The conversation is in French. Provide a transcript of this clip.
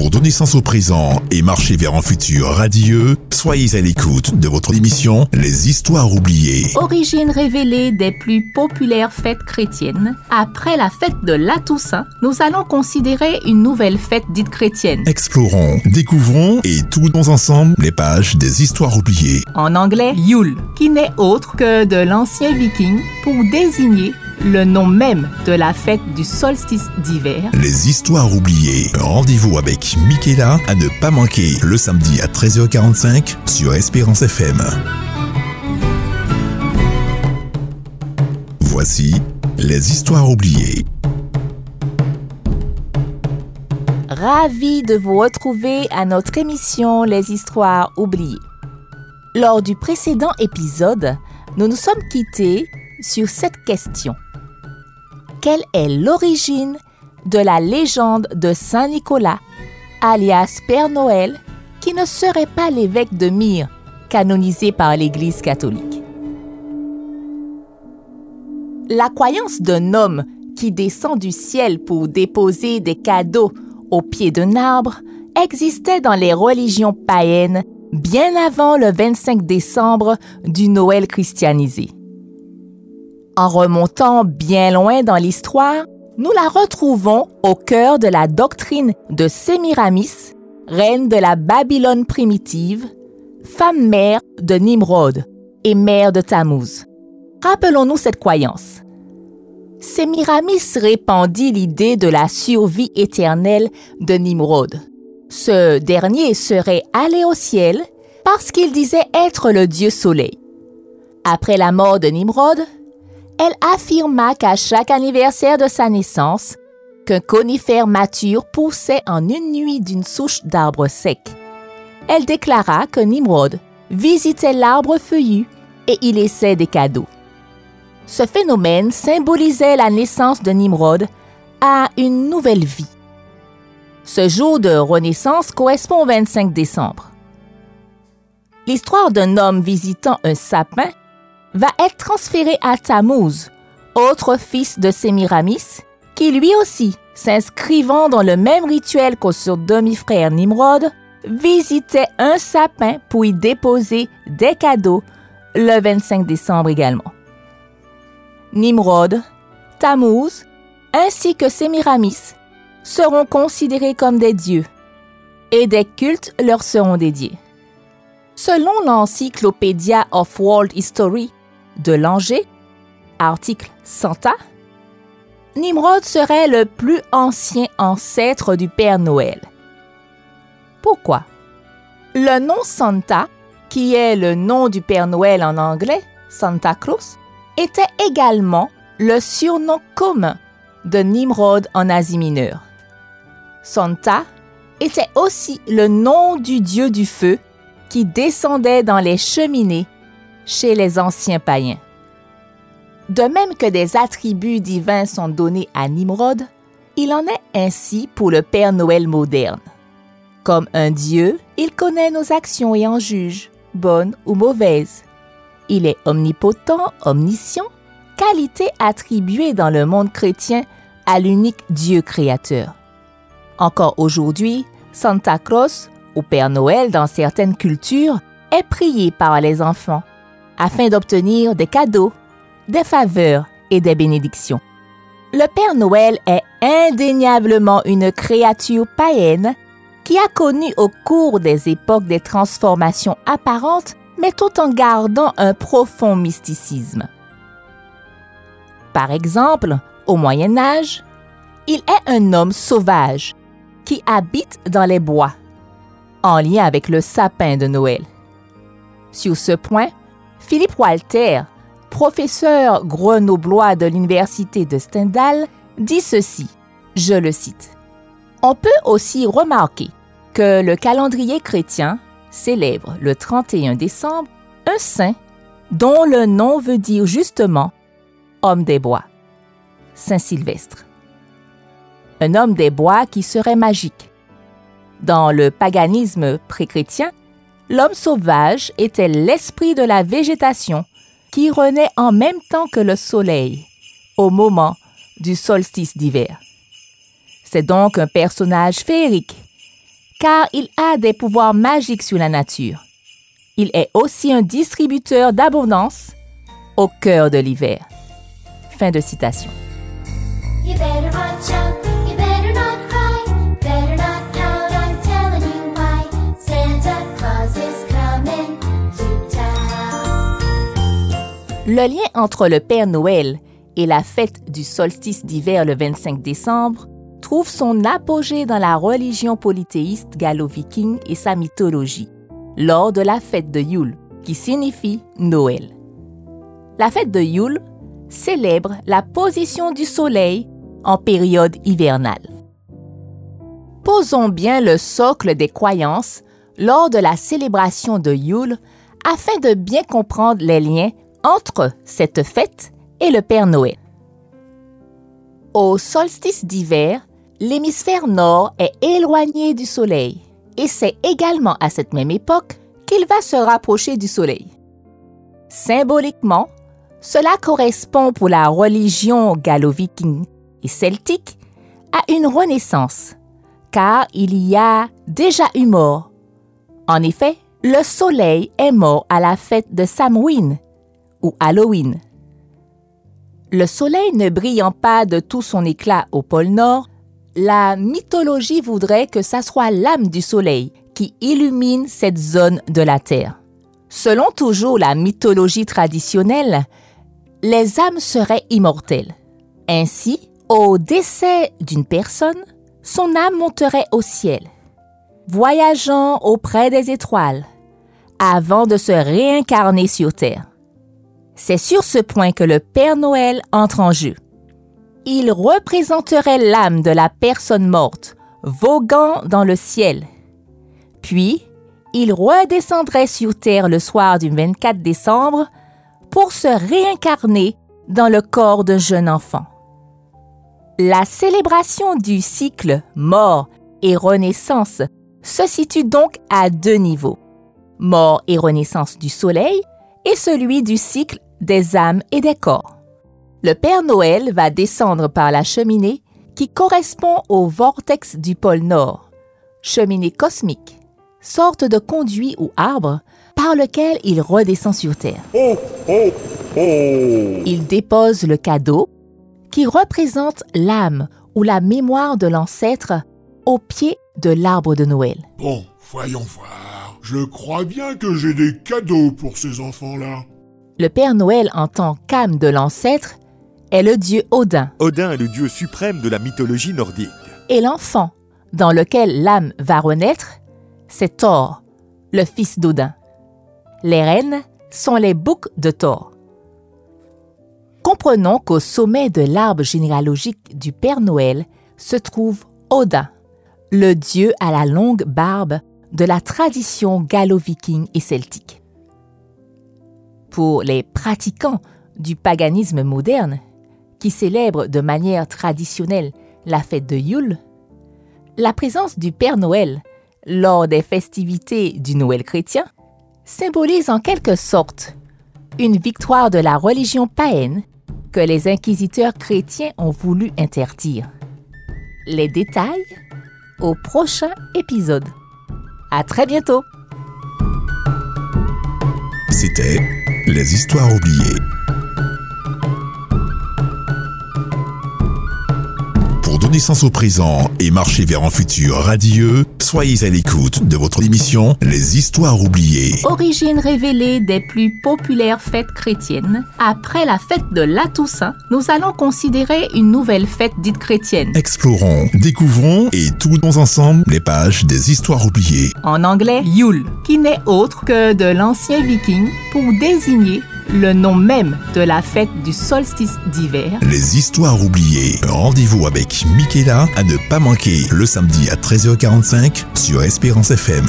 Pour donner sens au présent et marcher vers un futur radieux, soyez à l'écoute de votre émission Les Histoires oubliées. Origine révélée des plus populaires fêtes chrétiennes. Après la fête de la Toussaint, nous allons considérer une nouvelle fête dite chrétienne. Explorons, découvrons et tournons ensemble les pages des Histoires oubliées. En anglais, Yule, qui n'est autre que de l'ancien viking pour désigner le nom même de la fête du solstice d'hiver. Les Histoires oubliées. Rendez-vous avec Michaela à ne pas manquer le samedi à 13h45 sur Espérance FM. Voici les Histoires oubliées. Ravi de vous retrouver à notre émission Les Histoires oubliées. Lors du précédent épisode, nous nous sommes quittés sur cette question. Quelle est l'origine de la légende de Saint Nicolas, alias Père Noël, qui ne serait pas l'évêque de Myre, canonisé par l'Église catholique La croyance d'un homme qui descend du ciel pour déposer des cadeaux au pied d'un arbre existait dans les religions païennes bien avant le 25 décembre du Noël christianisé. En remontant bien loin dans l'histoire, nous la retrouvons au cœur de la doctrine de Sémiramis, reine de la Babylone primitive, femme mère de Nimrod et mère de Tammuz. Rappelons-nous cette croyance. Sémiramis répandit l'idée de la survie éternelle de Nimrod. Ce dernier serait allé au ciel parce qu'il disait être le dieu soleil. Après la mort de Nimrod, elle affirma qu'à chaque anniversaire de sa naissance, qu'un conifère mature poussait en une nuit d'une souche d'arbre sec. Elle déclara que Nimrod visitait l'arbre feuillu et y laissait des cadeaux. Ce phénomène symbolisait la naissance de Nimrod à une nouvelle vie. Ce jour de renaissance correspond au 25 décembre. L'histoire d'un homme visitant un sapin va être transférée à Tammuz, autre fils de Sémiramis, qui lui aussi, s'inscrivant dans le même rituel qu'au son demi-frère Nimrod, visitait un sapin pour y déposer des cadeaux le 25 décembre également. Nimrod, Tammuz, ainsi que Sémiramis seront considérés comme des dieux et des cultes leur seront dédiés. Selon l'Encyclopédia of World History de Langer, article Santa, Nimrod serait le plus ancien ancêtre du Père Noël. Pourquoi? Le nom Santa, qui est le nom du Père Noël en anglais, Santa Claus, était également le surnom commun de Nimrod en Asie mineure. Santa était aussi le nom du dieu du feu qui descendait dans les cheminées chez les anciens païens. De même que des attributs divins sont donnés à Nimrod, il en est ainsi pour le Père Noël moderne. Comme un Dieu, il connaît nos actions et en juge, bonnes ou mauvaises. Il est omnipotent, omniscient, qualité attribuée dans le monde chrétien à l'unique Dieu créateur. Encore aujourd'hui, Santa Claus, ou Père Noël dans certaines cultures, est prié par les enfants afin d'obtenir des cadeaux, des faveurs et des bénédictions. Le Père Noël est indéniablement une créature païenne qui a connu au cours des époques des transformations apparentes, mais tout en gardant un profond mysticisme. Par exemple, au Moyen Âge, il est un homme sauvage qui habite dans les bois, en lien avec le sapin de Noël. Sur ce point, Philippe Walter, professeur grenoblois de l'Université de Stendhal, dit ceci, je le cite. On peut aussi remarquer que le calendrier chrétien célèbre le 31 décembre un saint dont le nom veut dire justement homme des bois, Saint Sylvestre. Un homme des bois qui serait magique. Dans le paganisme pré-chrétien, l'homme sauvage était l'esprit de la végétation qui renaît en même temps que le soleil au moment du solstice d'hiver. C'est donc un personnage féerique, car il a des pouvoirs magiques sur la nature. Il est aussi un distributeur d'abondance au cœur de l'hiver. Fin de citation. Le lien entre le Père Noël et la fête du solstice d'hiver le 25 décembre trouve son apogée dans la religion polythéiste gallo-viking et sa mythologie, lors de la fête de Yule, qui signifie Noël. La fête de Yule célèbre la position du soleil en période hivernale. Posons bien le socle des croyances lors de la célébration de Yule afin de bien comprendre les liens entre cette fête et le Père Noël. Au solstice d'hiver, l'hémisphère nord est éloigné du Soleil et c'est également à cette même époque qu'il va se rapprocher du Soleil. Symboliquement, cela correspond pour la religion gallo-viking et celtique à une renaissance, car il y a déjà eu mort. En effet, le Soleil est mort à la fête de Samhain ou Halloween. Le Soleil ne brillant pas de tout son éclat au pôle Nord, la mythologie voudrait que ça soit l'âme du Soleil qui illumine cette zone de la Terre. Selon toujours la mythologie traditionnelle, les âmes seraient immortelles. Ainsi, au décès d'une personne, son âme monterait au ciel, voyageant auprès des étoiles, avant de se réincarner sur Terre. C'est sur ce point que le Père Noël entre en jeu. Il représenterait l'âme de la personne morte, voguant dans le ciel. Puis, il redescendrait sur Terre le soir du 24 décembre pour se réincarner dans le corps d'un jeune enfant. La célébration du cycle mort et renaissance se situe donc à deux niveaux. Mort et renaissance du Soleil et celui du cycle des âmes et des corps. Le Père Noël va descendre par la cheminée qui correspond au vortex du pôle Nord, cheminée cosmique, sorte de conduit ou arbre par lequel il redescend sur Terre. Il dépose le cadeau qui représente l'âme ou la mémoire de l'ancêtre au pied de l'arbre de Noël. Bon, voyons voir. Je crois bien que j'ai des cadeaux pour ces enfants-là. Le Père Noël en tant qu'âme de l'ancêtre est le dieu Odin Odin est le dieu suprême de la mythologie nordique. et l'enfant dans lequel l'âme va renaître, c'est Thor, le fils d'Odin. Les reines sont les boucs de Thor. Comprenons qu'au sommet de l'arbre généalogique du Père Noël se trouve Odin, le dieu à la longue barbe de la tradition gallo-viking et celtique. Pour les pratiquants du paganisme moderne, qui célèbrent de manière traditionnelle la fête de Yule, la présence du Père Noël lors des festivités du Noël chrétien symbolise en quelque sorte une victoire de la religion païenne que les inquisiteurs chrétiens ont voulu interdire. Les détails au prochain épisode. À très bientôt! C'était Les Histoires oubliées. Au présent et marcher vers un futur radieux, soyez à l'écoute de votre émission Les Histoires oubliées. Origine révélée des plus populaires fêtes chrétiennes, après la fête de la Toussaint, nous allons considérer une nouvelle fête dite chrétienne. Explorons, découvrons et tournons ensemble les pages des Histoires oubliées. En anglais, Yule, qui n'est autre que de l'ancien viking pour désigner le nom même de la fête du solstice d'hiver Les Histoires oubliées. Rendez-vous avec Michaela à ne pas manquer le samedi à 13h45 sur Espérance FM.